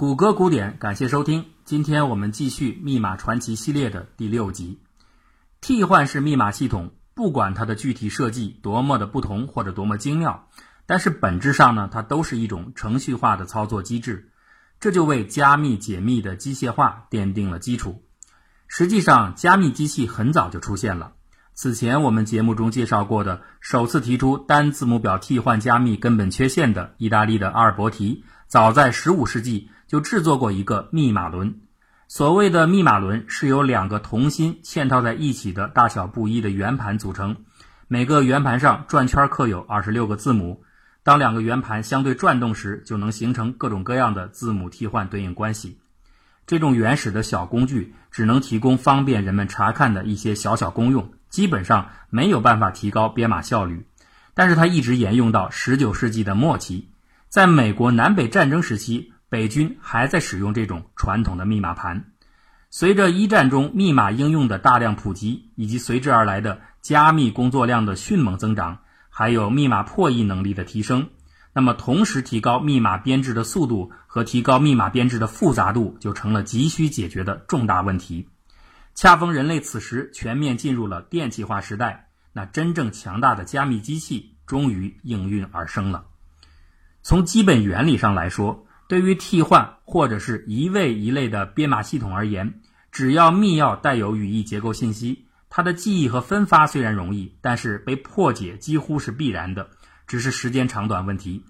谷歌古典，感谢收听。今天我们继续《密码传奇》系列的第六集。替换式密码系统，不管它的具体设计多么的不同或者多么精妙，但是本质上呢，它都是一种程序化的操作机制，这就为加密解密的机械化奠定了基础。实际上，加密机器很早就出现了。此前我们节目中介绍过的，首次提出单字母表替换加密根本缺陷的意大利的阿尔伯提，早在15世纪。就制作过一个密码轮。所谓的密码轮是由两个同心嵌套在一起的大小不一的圆盘组成，每个圆盘上转圈刻有二十六个字母。当两个圆盘相对转动时，就能形成各种各样的字母替换对应关系。这种原始的小工具只能提供方便人们查看的一些小小功用，基本上没有办法提高编码效率。但是它一直沿用到十九世纪的末期，在美国南北战争时期。北军还在使用这种传统的密码盘。随着一战中密码应用的大量普及，以及随之而来的加密工作量的迅猛增长，还有密码破译能力的提升，那么同时提高密码编制的速度和提高密码编制的复杂度就成了急需解决的重大问题。恰逢人类此时全面进入了电气化时代，那真正强大的加密机器终于应运而生了。从基本原理上来说，对于替换或者是一位一类的编码系统而言，只要密钥带有语义结构信息，它的记忆和分发虽然容易，但是被破解几乎是必然的，只是时间长短问题。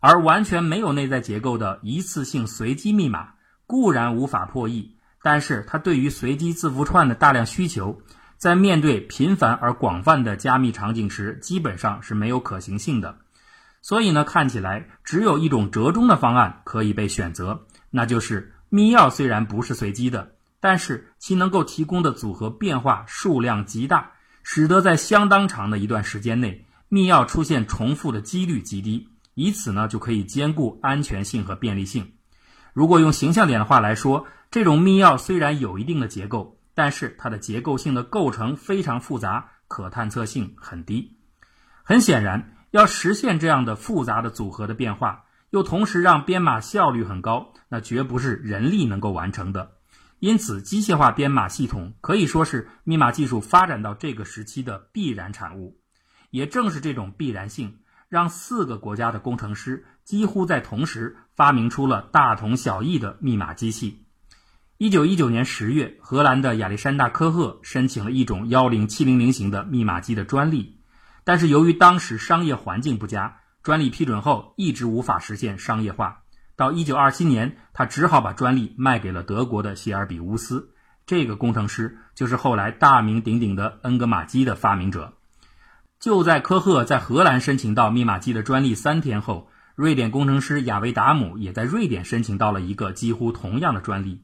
而完全没有内在结构的一次性随机密码固然无法破译，但是它对于随机字符串的大量需求，在面对频繁而广泛的加密场景时，基本上是没有可行性的。所以呢，看起来只有一种折中的方案可以被选择，那就是密钥虽然不是随机的，但是其能够提供的组合变化数量极大，使得在相当长的一段时间内，密钥出现重复的几率极低，以此呢就可以兼顾安全性和便利性。如果用形象点的话来说，这种密钥虽然有一定的结构，但是它的结构性的构成非常复杂，可探测性很低。很显然。要实现这样的复杂的组合的变化，又同时让编码效率很高，那绝不是人力能够完成的。因此，机械化编码系统可以说是密码技术发展到这个时期的必然产物。也正是这种必然性，让四个国家的工程师几乎在同时发明出了大同小异的密码机器。一九一九年十月，荷兰的亚历山大科赫申请了一种幺零七零零型的密码机的专利。但是由于当时商业环境不佳，专利批准后一直无法实现商业化。到一九二七年，他只好把专利卖给了德国的谢尔比乌斯。这个工程师就是后来大名鼎鼎的恩格玛机的发明者。就在科赫在荷兰申请到密码机的专利三天后，瑞典工程师亚维达姆也在瑞典申请到了一个几乎同样的专利。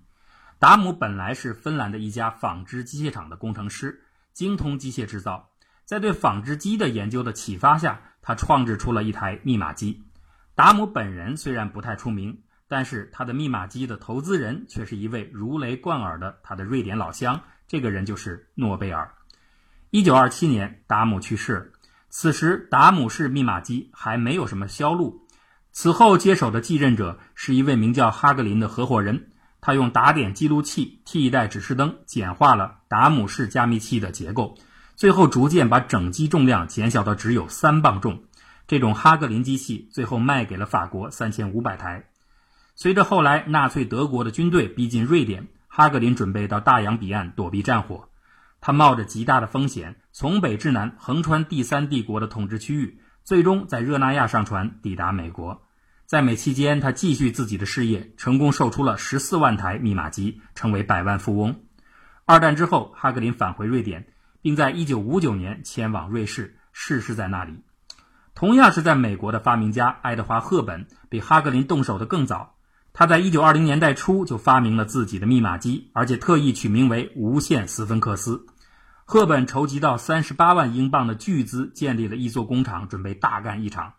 达姆本来是芬兰的一家纺织机械厂的工程师，精通机械制造。在对纺织机的研究的启发下，他创制出了一台密码机。达姆本人虽然不太出名，但是他的密码机的投资人却是一位如雷贯耳的他的瑞典老乡，这个人就是诺贝尔。一九二七年，达姆去世，此时达姆式密码机还没有什么销路。此后接手的继任者是一位名叫哈格林的合伙人，他用打点记录器替代指示灯，简化了达姆式加密器的结构。最后逐渐把整机重量减小到只有三磅重，这种哈格林机器最后卖给了法国三千五百台。随着后来纳粹德国的军队逼近瑞典，哈格林准备到大洋彼岸躲避战火。他冒着极大的风险，从北至南横穿第三帝国的统治区域，最终在热那亚上船抵达美国。在美期间，他继续自己的事业，成功售出了十四万台密码机，成为百万富翁。二战之后，哈格林返回瑞典。并在1959年迁往瑞士，逝世在那里。同样是在美国的发明家爱德华·赫本比哈格林动手的更早。他在1920年代初就发明了自己的密码机，而且特意取名为“无限斯芬克斯”。赫本筹集到38万英镑的巨资，建立了一座工厂，准备大干一场。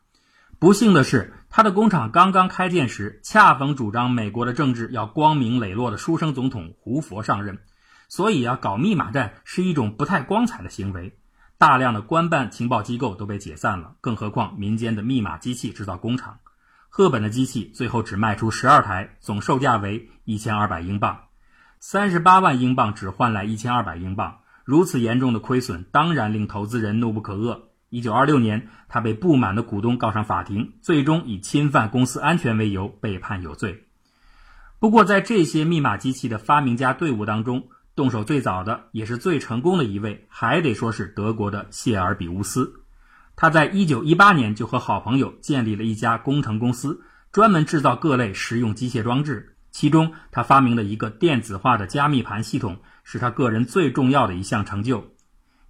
不幸的是，他的工厂刚刚开建时，恰逢主张美国的政治要光明磊落的书生总统胡佛上任。所以啊，搞密码战是一种不太光彩的行为。大量的官办情报机构都被解散了，更何况民间的密码机器制造工厂。赫本的机器最后只卖出十二台，总售价为一千二百英镑，三十八万英镑只换来一千二百英镑。如此严重的亏损，当然令投资人怒不可遏。一九二六年，他被不满的股东告上法庭，最终以侵犯公司安全为由被判有罪。不过，在这些密码机器的发明家队伍当中，动手最早的也是最成功的一位，还得说是德国的谢尔比乌斯。他在一九一八年就和好朋友建立了一家工程公司，专门制造各类实用机械装置。其中，他发明了一个电子化的加密盘系统，是他个人最重要的一项成就。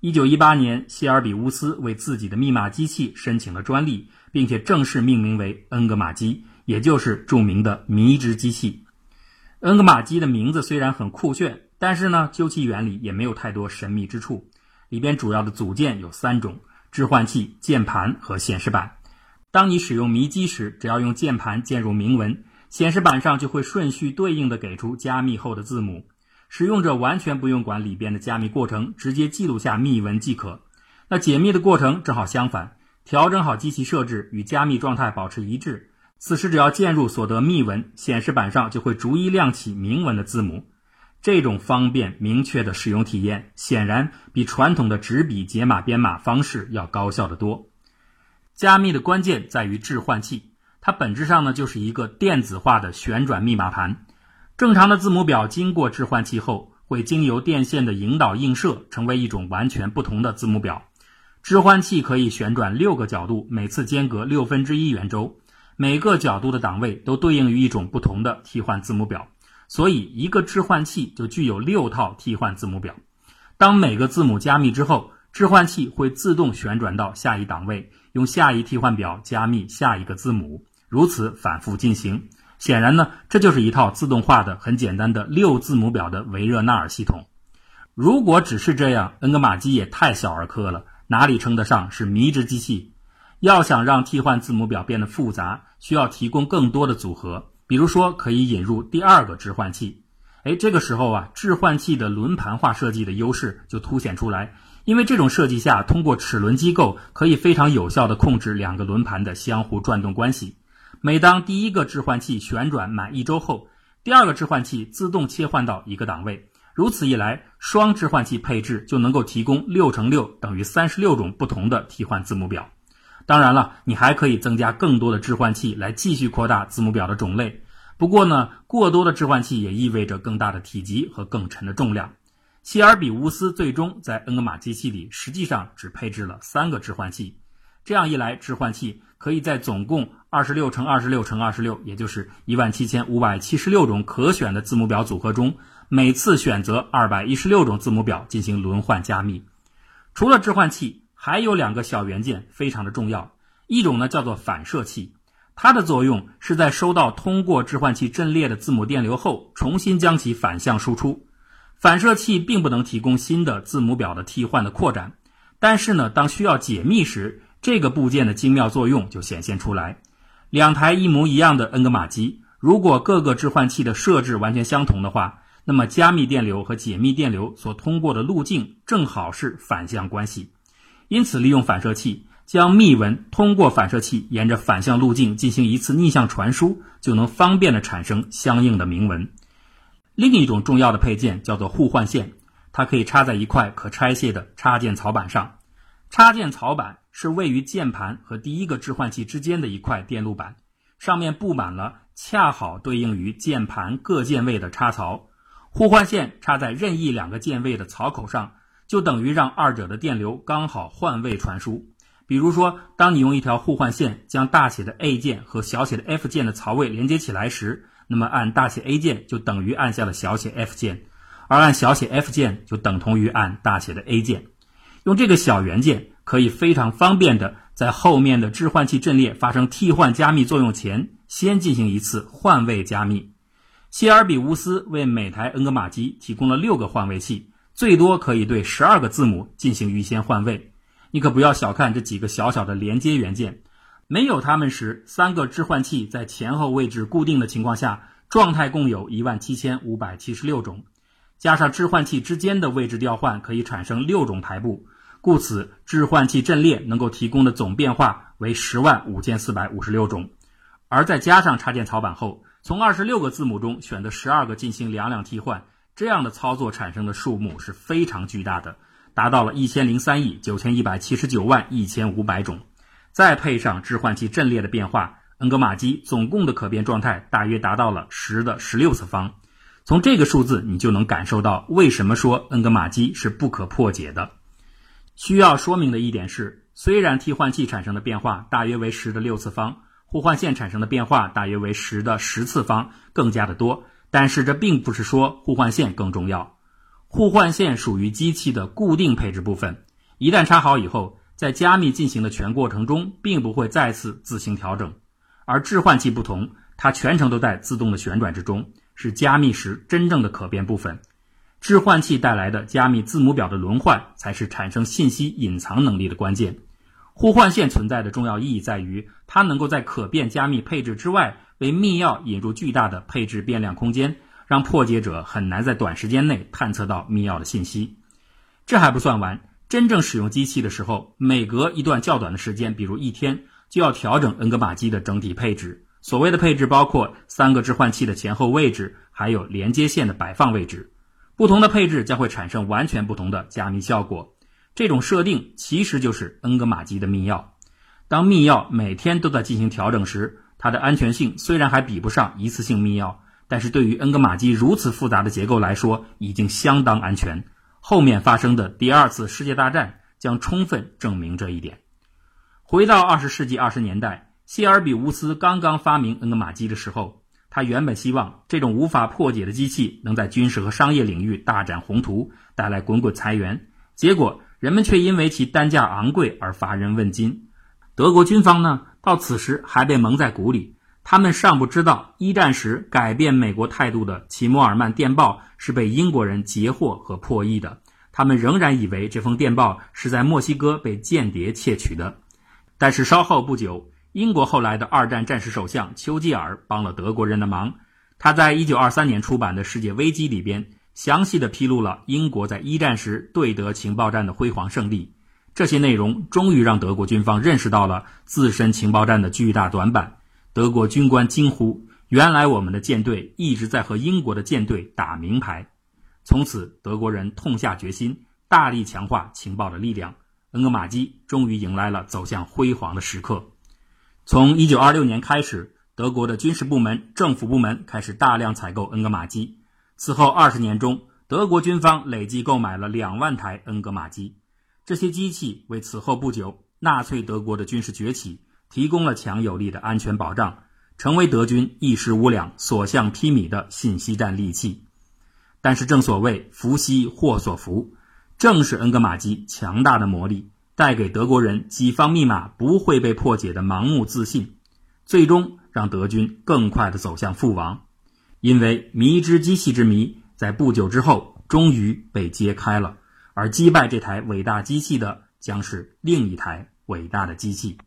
一九一八年，谢尔比乌斯为自己的密码机器申请了专利，并且正式命名为恩格玛机，也就是著名的迷之机器。恩格玛机的名字虽然很酷炫，但是呢，究其原理也没有太多神秘之处。里边主要的组件有三种：置换器、键盘和显示板。当你使用迷机时，只要用键盘键入铭文，显示板上就会顺序对应的给出加密后的字母。使用者完全不用管里边的加密过程，直接记录下密文即可。那解密的过程正好相反，调整好机器设置与加密状态保持一致。此时只要键入所得密文，显示板上就会逐一亮起铭文的字母。这种方便明确的使用体验，显然比传统的纸笔解码编码方式要高效得多。加密的关键在于置换器，它本质上呢就是一个电子化的旋转密码盘。正常的字母表经过置换器后，会经由电线的引导映射，成为一种完全不同的字母表。置换器可以旋转六个角度，每次间隔六分之一圆周，每个角度的档位都对应于一种不同的替换字母表。所以，一个置换器就具有六套替换字母表。当每个字母加密之后，置换器会自动旋转到下一档位，用下一替换表加密下一个字母，如此反复进行。显然呢，这就是一套自动化的、很简单的六字母表的维热纳尔系统。如果只是这样，恩格玛机也太小儿科了，哪里称得上是迷之机器？要想让替换字母表变得复杂，需要提供更多的组合，比如说可以引入第二个置换器。哎，这个时候啊，置换器的轮盘化设计的优势就凸显出来，因为这种设计下，通过齿轮机构可以非常有效地控制两个轮盘的相互转动关系。每当第一个置换器旋转满一周后，第二个置换器自动切换到一个档位。如此一来，双置换器配置就能够提供六乘六等于三十六种不同的替换字母表。当然了，你还可以增加更多的置换器来继续扩大字母表的种类。不过呢，过多的置换器也意味着更大的体积和更沉的重量。希尔比乌斯最终在恩格玛机器里实际上只配置了三个置换器。这样一来，置换器可以在总共二十六乘二十六乘二十六，也就是一万七千五百七十六种可选的字母表组合中，每次选择二百一十六种字母表进行轮换加密。除了置换器，还有两个小元件非常的重要。一种呢叫做反射器，它的作用是在收到通过置换器阵列的字母电流后，重新将其反向输出。反射器并不能提供新的字母表的替换的扩展，但是呢，当需要解密时，这个部件的精妙作用就显现出来。两台一模一样的恩格玛机，如果各个置换器的设置完全相同的话，那么加密电流和解密电流所通过的路径正好是反向关系。因此，利用反射器将密文通过反射器沿着反向路径进行一次逆向传输，就能方便的产生相应的铭文。另一种重要的配件叫做互换线，它可以插在一块可拆卸的插件槽板上。插件槽板是位于键盘和第一个置换器之间的一块电路板，上面布满了恰好对应于键盘各键位的插槽。互换线插在任意两个键位的槽口上，就等于让二者的电流刚好换位传输。比如说，当你用一条互换线将大写的 A 键和小写的 F 键的槽位连接起来时，那么按大写 A 键就等于按下了小写 F 键，而按小写 F 键就等同于按大写的 A 键。用这个小元件，可以非常方便的在后面的置换器阵列发生替换加密作用前，先进行一次换位加密。谢尔比乌斯为每台恩格玛机提供了六个换位器，最多可以对十二个字母进行预先换位。你可不要小看这几个小小的连接元件，没有它们时，三个置换器在前后位置固定的情况下，状态共有一万七千五百七十六种，加上置换器之间的位置调换，可以产生六种排布。故此，置换器阵列能够提供的总变化为十万五千四百五十六种，而再加上插件槽板后，从二十六个字母中选择十二个进行两两替换，这样的操作产生的数目是非常巨大的，达到了一千零三亿九千一百七十九万一千五百种。再配上置换器阵列的变化，恩格玛机总共的可变状态大约达到了十的十六次方。从这个数字，你就能感受到为什么说恩格玛机是不可破解的。需要说明的一点是，虽然替换器产生的变化大约为十的六次方。互换线产生的变化大约为十的十次方，更加的多。但是这并不是说互换线更重要。互换线属于机器的固定配置部分，一旦插好以后，在加密进行的全过程中，并不会再次自行调整。而置换器不同，它全程都在自动的旋转之中，是加密时真正的可变部分。置换器带来的加密字母表的轮换，才是产生信息隐藏能力的关键。互换线存在的重要意义在于，它能够在可变加密配置之外，为密钥引入巨大的配置变量空间，让破解者很难在短时间内探测到密钥的信息。这还不算完，真正使用机器的时候，每隔一段较短的时间，比如一天，就要调整恩格玛机的整体配置。所谓的配置包括三个置换器的前后位置，还有连接线的摆放位置。不同的配置将会产生完全不同的加密效果。这种设定其实就是恩格玛机的密钥。当密钥每天都在进行调整时，它的安全性虽然还比不上一次性密钥，但是对于恩格玛机如此复杂的结构来说，已经相当安全。后面发生的第二次世界大战将充分证明这一点。回到二十世纪二十年代，谢尔比乌斯刚刚发明恩格玛机的时候，他原本希望这种无法破解的机器能在军事和商业领域大展宏图，带来滚滚财源。结果。人们却因为其单价昂贵而乏人问津。德国军方呢，到此时还被蒙在鼓里，他们尚不知道一战时改变美国态度的齐默尔曼电报是被英国人截获和破译的。他们仍然以为这封电报是在墨西哥被间谍窃取的。但是稍后不久，英国后来的二战战时首相丘吉尔帮了德国人的忙。他在一九二三年出版的《世界危机》里边。详细的披露了英国在一战时对德情报战的辉煌胜利，这些内容终于让德国军方认识到了自身情报战的巨大短板。德国军官惊呼：“原来我们的舰队一直在和英国的舰队打明牌。”从此，德国人痛下决心，大力强化情报的力量。恩格玛机终于迎来了走向辉煌的时刻。从1926年开始，德国的军事部门、政府部门开始大量采购恩格玛机。此后二十年中，德国军方累计购买了两万台恩格玛机。这些机器为此后不久纳粹德国的军事崛起提供了强有力的安全保障，成为德军一时无两、所向披靡的信息战利器。但是，正所谓福兮祸所伏，正是恩格玛机强大的魔力，带给德国人己方密码不会被破解的盲目自信，最终让德军更快地走向覆亡。因为迷之机器之谜，在不久之后终于被揭开了，而击败这台伟大机器的，将是另一台伟大的机器。